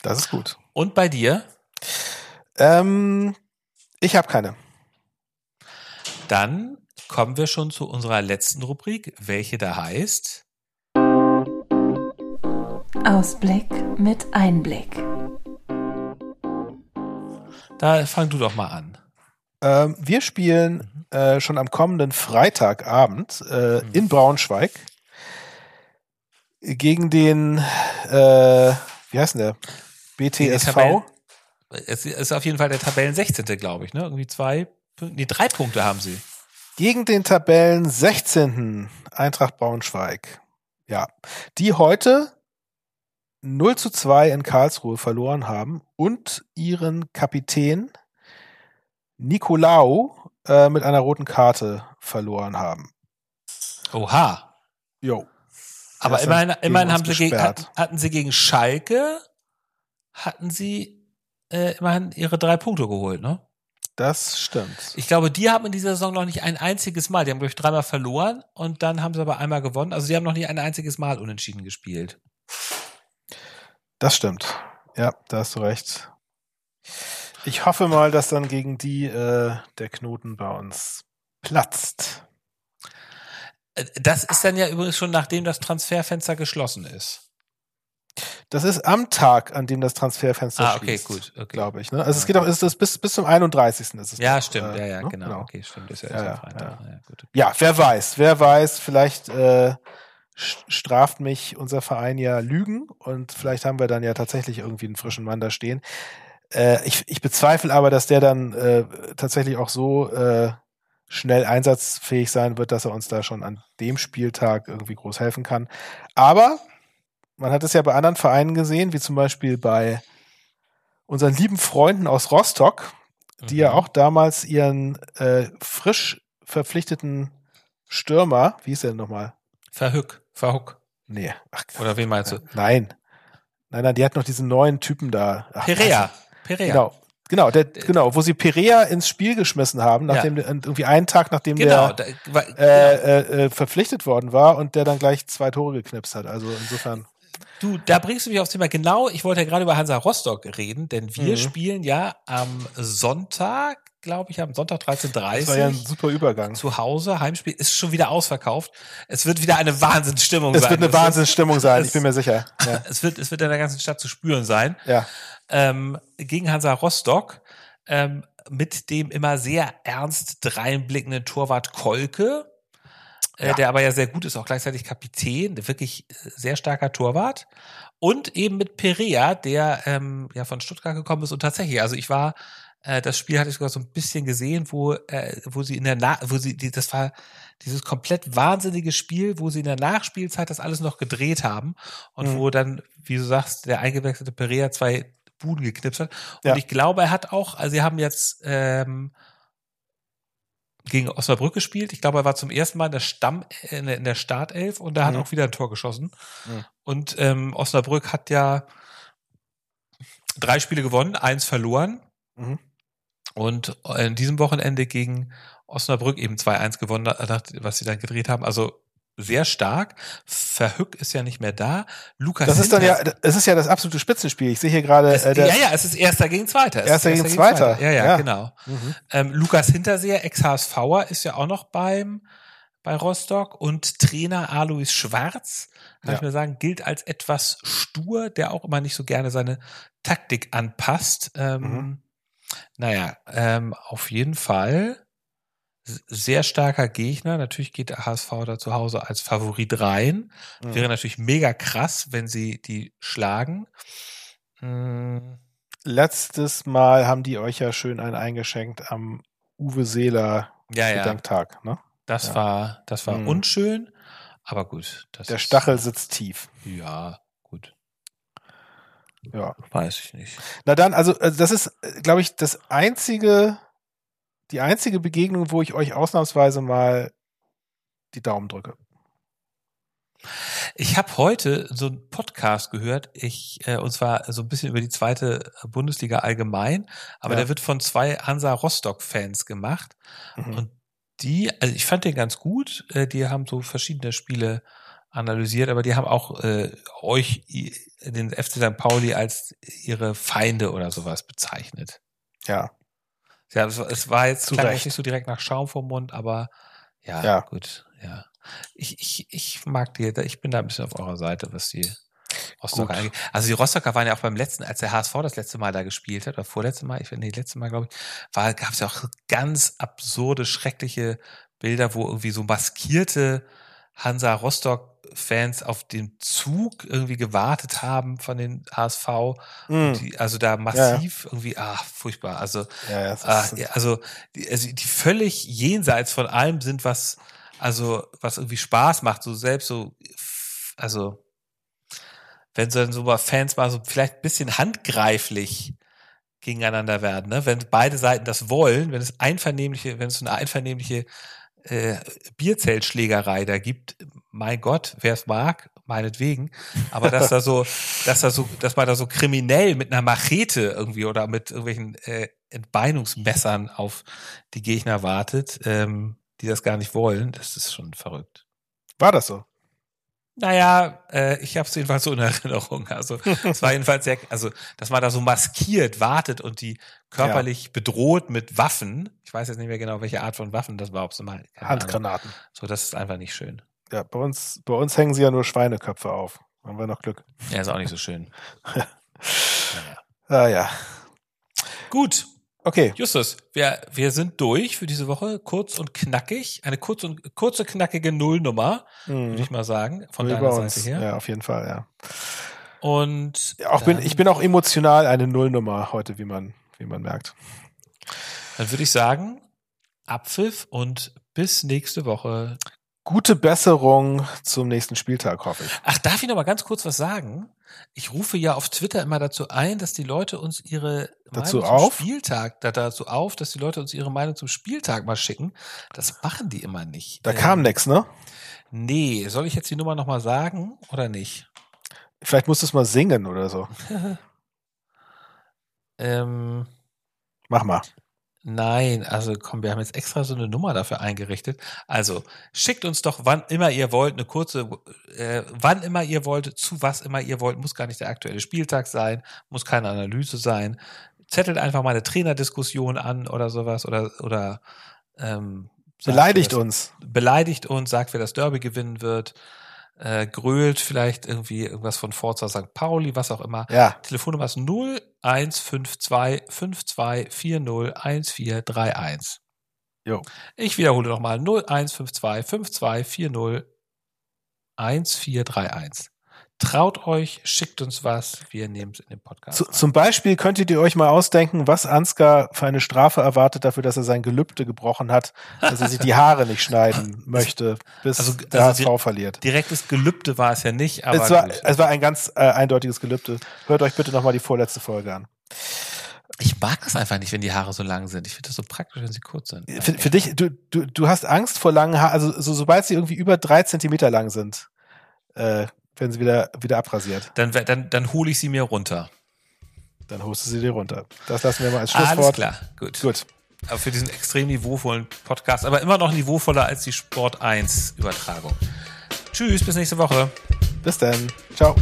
S3: Das ist gut.
S2: Und bei dir?
S3: Ähm, ich habe keine.
S2: Dann kommen wir schon zu unserer letzten Rubrik, welche da heißt.
S1: Ausblick mit Einblick.
S2: Da fang du doch mal an.
S3: Ähm, wir spielen äh, schon am kommenden Freitagabend äh, in Braunschweig gegen den, äh, wie heißt denn der? BTSV.
S2: Es ist auf jeden Fall der Tabellen 16. glaube ich, ne? Irgendwie zwei, Punkte- nee, drei Punkte haben sie.
S3: Gegen den Tabellen 16. Eintracht Braunschweig. Ja. Die heute 0 zu 2 in Karlsruhe verloren haben und ihren Kapitän Nicolau äh, mit einer roten Karte verloren haben.
S2: Oha.
S3: Jo.
S2: Aber immerhin, immerhin haben sie gegen, hatten sie gegen Schalke, hatten sie äh, immerhin ihre drei Punkte geholt, ne?
S3: Das stimmt.
S2: Ich glaube, die haben in dieser Saison noch nicht ein einziges Mal, die haben, glaube ich, dreimal verloren und dann haben sie aber einmal gewonnen. Also die haben noch nicht ein einziges Mal unentschieden gespielt.
S3: Das stimmt. Ja, da hast du recht. Ich hoffe mal, dass dann gegen die äh, der Knoten bei uns platzt.
S2: Äh, Das ist dann ja übrigens schon nachdem das Transferfenster geschlossen ist.
S3: Das ist am Tag, an dem das Transferfenster
S2: Ah, okay,
S3: schließt,
S2: gut, okay.
S3: glaube ich. Ne? Also es geht auch, ist das bis, bis zum 31. Ist es
S2: Ja,
S3: noch,
S2: stimmt,
S3: äh,
S2: ja, ja,
S3: ne?
S2: genau. Okay, stimmt, ist ja,
S3: Ja,
S2: am
S3: ja,
S2: Freitag. Ja, gut, okay.
S3: Ja, wer weiß, wer weiß, vielleicht äh, straft mich unser Verein ja Lügen und vielleicht haben wir dann ja tatsächlich irgendwie einen frischen Mann da stehen. Äh, ich, ich bezweifle aber, dass der dann äh, tatsächlich auch so äh, schnell einsatzfähig sein wird, dass er uns da schon an dem Spieltag irgendwie groß helfen kann. Aber man hat es ja bei anderen Vereinen gesehen, wie zum Beispiel bei unseren lieben Freunden aus Rostock, die ja
S2: Mhm.
S3: auch damals ihren äh, frisch verpflichteten Stürmer, wie hieß der denn nochmal?
S2: Verhück, Verhuck.
S3: Nee, ach,
S2: Oder wen meinst du?
S3: nein. Nein, nein, die hat noch diesen neuen Typen da. Ach,
S2: Perea. Perea.
S3: Genau. Genau, der, genau, wo sie Perea ins Spiel geschmissen haben, nachdem der, irgendwie einen Tag nachdem
S2: Genau.
S3: der
S2: Da, war,
S3: äh, äh, äh, verpflichtet worden war und der dann gleich zwei Tore geknipst hat. Also insofern.
S2: Du, da bringst du mich aufs Thema. Genau, ich wollte ja gerade über Hansa Rostock reden, denn wir
S3: Mhm.
S2: spielen ja am Sonntag, glaube ich, am Sonntag
S3: Das war ja ein
S2: 13.30
S3: super Übergang.
S2: zu Hause. Heimspiel ist schon wieder ausverkauft. Es wird wieder eine Wahnsinnsstimmung
S3: Es
S2: sein.
S3: wird eine Wahnsinnsstimmung sein,
S2: es-
S3: ich bin mir sicher. Ja.
S2: Es wird, es wird in der ganzen Stadt zu spüren sein.
S3: ja.
S2: Ähm, gegen Hansa Rostock ähm, mit dem immer sehr ernst dreinblickenden Torwart Kolke,
S3: Ja.
S2: der aber ja sehr gut ist, auch gleichzeitig Kapitän, wirklich äh, sehr starker Torwart. Und eben mit Perea, der ähm, ja von Stuttgart gekommen ist und tatsächlich, also ich war, äh, das Spiel hatte ich sogar so ein bisschen gesehen, wo, äh, wo sie in der Na wo sie, die, das war dieses komplett wahnsinnige Spiel, wo sie in der Nachspielzeit das alles noch gedreht haben und
S3: Mhm.
S2: wo dann, wie du sagst, der eingewechselte Perea zwei Buden geknipst hat. Und
S3: Ja.
S2: ich glaube, er hat auch, also sie haben jetzt ähm, gegen Osnabrück gespielt. Ich glaube, er war zum ersten Mal in der Stamm, in der, in der Startelf und da hat
S3: Mhm.
S2: auch wieder ein Tor geschossen.
S3: Mhm.
S2: Und ähm, Osnabrück hat ja drei Spiele gewonnen, eins verloren.
S3: Mhm.
S2: Und in diesem Wochenende gegen Osnabrück eben 2-1 gewonnen, was sie dann gedreht haben. Also sehr stark. Verhück ist ja nicht mehr da. Lukas
S3: Das ist dann ja, es ist ja das absolute Spitzenspiel. Ich sehe hier gerade, äh,
S2: ja, ja, es ist Erster gegen Zweiter. Ist
S3: Erster gegen Zweiter.
S2: Ja, ja,
S3: Ja.
S2: genau.
S3: Mhm.
S2: Ähm, Lukas Hinterseher, Ex-HSVer, ist ja auch noch beim bei Rostock und Trainer Alois Schwarz, kann
S3: Ja.
S2: ich mir sagen, gilt als etwas stur, der auch immer nicht so gerne seine Taktik anpasst. Ähm,
S3: Mhm.
S2: Naja, ähm, auf jeden Fall sehr starker Gegner. Natürlich geht der HSV da zu Hause als Favorit rein.
S3: Mhm.
S2: Wäre natürlich mega krass, wenn sie die schlagen. Mm,
S3: Letztes Mal haben die euch ja schön einen eingeschenkt am Uwe Seeler
S2: Ja, ja.
S3: Gedenktag. Ne?
S2: Das
S3: Ja.
S2: war, das war
S3: Mhm.
S2: unschön, aber gut.
S3: Der
S2: ist-
S3: Stachel sitzt tief.
S2: Ja, gut.
S3: Ja.
S2: Weiß ich nicht.
S3: Na dann, also äh, das ist, glaube ich, das einzige, die einzige Begegnung, wo ich euch ausnahmsweise mal die Daumen drücke.
S2: Ich habe heute so einen Podcast gehört, ich, äh, und zwar so ein bisschen über die zweite Bundesliga allgemein, aber
S3: Ja.
S2: der wird von zwei Hansa Rostock-Fans gemacht.
S3: Mhm.
S2: Und die, also ich fand den ganz gut, äh, die haben so verschiedene Spiele analysiert, aber die haben auch äh, euch, i- den FC St. Pauli, als ihre Feinde oder sowas bezeichnet.
S3: ja.
S2: Ja, es, es war jetzt
S3: Zu
S2: klang nicht so direkt nach Schaum vom Mund, aber ja,
S3: Ja.
S2: gut, ja. Ich, ich, ich mag die, ich bin da ein bisschen auf eurer Seite, was die Rostocker angeht. Also die Rostocker waren ja auch beim letzten, als der HSV das letzte Mal da gespielt hat, oder vorletzte Mal, ich nee, letzte Mal, glaube ich, war, gab es ja auch ganz absurde, schreckliche Bilder, wo irgendwie so maskierte Hansa Rostock-Fans auf den Zug irgendwie gewartet haben von den HSV.
S3: Mhm.
S2: Die, also da massiv irgendwie, ah, furchtbar. Also
S3: ja, ja, es
S2: Ah, ja, also, die, also die völlig jenseits von allem sind, was also was irgendwie Spaß macht, so selbst so, also wenn so so mal Fans mal so vielleicht ein bisschen handgreiflich gegeneinander werden, ne? Wenn beide Seiten das wollen, wenn es einvernehmliche, wenn es so eine einvernehmliche äh, Bierzeltschlägerei da gibt, mein Gott, wer es mag, meinetwegen, aber dass da so, dass da so, dass man da so kriminell mit einer Machete irgendwie oder mit irgendwelchen äh, Entbeinungsmessern auf die Gegner wartet, ähm, die das gar nicht wollen, das ist schon verrückt.
S3: war das so?
S2: Naja, äh, ich habe es jedenfalls so in Erinnerung. Also es war jedenfalls sehr, also dass man da so maskiert wartet und die körperlich bedroht mit Waffen. Ich weiß jetzt nicht mehr genau, welche Art von Waffen das war, ob es mal keine Ahnung.
S3: Handgranaten.
S2: So, das ist einfach nicht schön.
S3: Ja, bei uns, bei uns hängen sie ja nur Schweineköpfe auf. Haben wir noch Glück.
S2: Ja, ist auch nicht so schön.
S3: Ah ja.
S2: Gut,
S3: Okay.
S2: Justus, wir, wir sind durch für diese Woche. Kurz und knackig. Eine kurz und, kurze, knackige Nullnummer, würde
S3: Mhm.
S2: ich mal sagen, von
S3: Wie
S2: deiner. Seite her.
S3: Ja, auf jeden Fall, ja.
S2: Und
S3: auch bin, ich bin auch emotional eine Nullnummer heute, wie man, wie man merkt.
S2: Dann würde ich sagen, Abpfiff und bis nächste Woche.
S3: Gute Besserung zum nächsten Spieltag, hoffe ich.
S2: Ach, darf ich noch mal ganz kurz was sagen? Ich rufe ja auf Twitter immer dazu ein, dass die Leute uns ihre
S3: Dazu
S2: Meinung zum
S3: auf?
S2: Spieltag, da, dazu auf, dass die Leute uns ihre Meinung zum Spieltag mal schicken. Das machen die immer nicht.
S3: Da
S2: Ähm,
S3: kam nix, ne?
S2: Nee, soll ich jetzt die Nummer noch mal sagen oder nicht?
S3: Vielleicht musst du es mal singen oder so.
S2: Ähm,
S3: Mach mal.
S2: Nein, also komm, wir haben jetzt extra so eine Nummer dafür eingerichtet. Also schickt uns doch, wann immer ihr wollt, eine kurze, äh, wann immer ihr wollt, zu was immer ihr wollt, muss gar nicht der aktuelle Spieltag sein, muss keine Analyse sein. Zettelt einfach mal eine Trainerdiskussion an oder sowas oder oder ähm,
S3: Beleidigt
S2: das-
S3: uns.
S2: beleidigt uns, sagt, wer das Derby gewinnen wird, äh, grölt vielleicht irgendwie irgendwas von Forza St. Pauli, was auch immer.
S3: Ja.
S2: Telefonnummer ist 0152 5240 1431.
S3: Jo.
S2: Ich wiederhole nochmal 0152 5240 1431. Traut euch, schickt uns was, wir nehmen es in den Podcast. Rein.
S3: zum Beispiel könntet ihr euch mal ausdenken, was Ansgar für eine Strafe erwartet dafür, dass er sein Gelübde gebrochen hat, dass er sich die Haare nicht schneiden möchte, bis
S2: Also-
S3: der
S2: also
S3: HSV verliert.
S2: Direktes Gelübde war es ja nicht, aber
S3: Es war, es war ein ganz äh, eindeutiges Gelübde. Hört euch bitte nochmal die vorletzte Folge an.
S2: Ich mag das einfach nicht, wenn die Haare so lang sind. Ich finde das so praktisch, wenn sie kurz sind.
S3: Für, für dich, du, du, du hast Angst vor langen Haaren, also so, sobald sie irgendwie über drei Zentimeter lang sind, äh, werden sie wieder, wieder abrasiert.
S2: Dann, dann, dann hole ich sie mir runter.
S3: Dann holst du sie dir runter. Das lassen wir mal als Schlusswort.
S2: Alles klar, gut.
S3: Gut.
S2: Aber für diesen extrem niveauvollen Podcast, aber immer noch niveauvoller als die Sport 1 Übertragung. Tschüss, bis nächste Woche.
S3: Bis dann. Ciao.